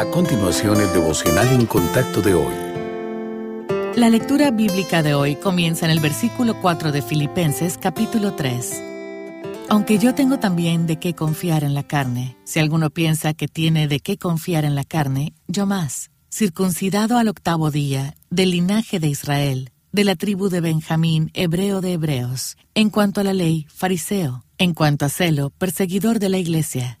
A continuación, el devocional en contacto de hoy. La lectura bíblica de hoy comienza en el versículo 4 de Filipenses capítulo 3. Aunque yo tengo también de qué confiar en la carne, si alguno piensa que tiene de qué confiar en la carne, yo más, circuncidado al octavo día, del linaje de Israel, de la tribu de Benjamín, hebreo de hebreos, en cuanto a la ley, fariseo, en cuanto a celo, perseguidor de la iglesia,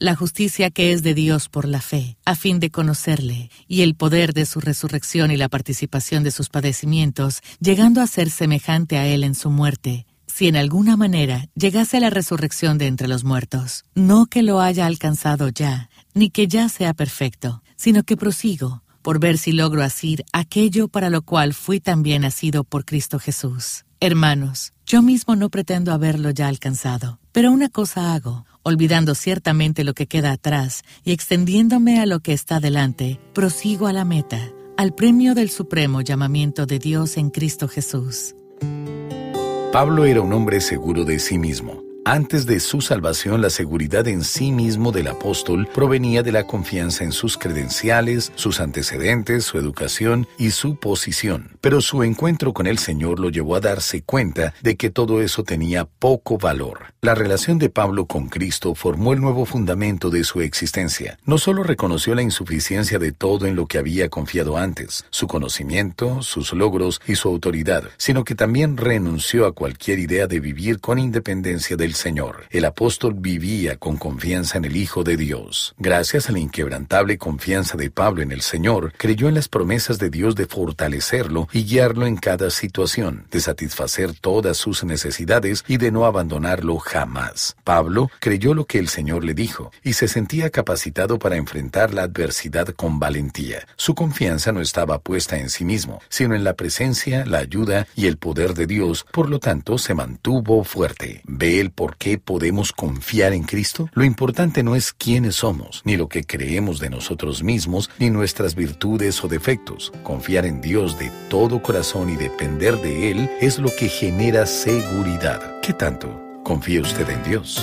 la justicia que es de Dios por la fe, a fin de conocerle, y el poder de su resurrección y la participación de sus padecimientos, llegando a ser semejante a él en su muerte, si en alguna manera llegase a la resurrección de entre los muertos, no que lo haya alcanzado ya, ni que ya sea perfecto, sino que prosigo, por ver si logro asir aquello para lo cual fui también nacido por Cristo Jesús. Hermanos, yo mismo no pretendo haberlo ya alcanzado, pero una cosa hago, olvidando ciertamente lo que queda atrás y extendiéndome a lo que está delante, prosigo a la meta, al premio del supremo llamamiento de Dios en Cristo Jesús. Pablo era un hombre seguro de sí mismo. Antes de su salvación, la seguridad en sí mismo del apóstol provenía de la confianza en sus credenciales, sus antecedentes, su educación y su posición. Pero su encuentro con el Señor lo llevó a darse cuenta de que todo eso tenía poco valor. La relación de Pablo con Cristo formó el nuevo fundamento de su existencia. No solo reconoció la insuficiencia de todo en lo que había confiado antes, su conocimiento, sus logros y su autoridad, sino que también renunció a cualquier idea de vivir con independencia del Señor. El apóstol vivía con confianza en el Hijo de Dios. Gracias a la inquebrantable confianza de Pablo en el Señor, creyó en las promesas de Dios de fortalecerlo y guiarlo en cada situación, de satisfacer todas sus necesidades y de no abandonarlo jamás. Pablo creyó lo que el Señor le dijo y se sentía capacitado para enfrentar la adversidad con valentía. Su confianza no estaba puesta en sí mismo, sino en la presencia, la ayuda y el poder de Dios, por lo tanto se mantuvo fuerte. Ve el por qué podemos confiar en Cristo? Lo importante no es quiénes somos, ni lo que creemos de nosotros mismos, ni nuestras virtudes o defectos. Confiar en Dios de todo corazón y depender de Él es lo que genera seguridad. ¿Qué tanto confía usted en Dios?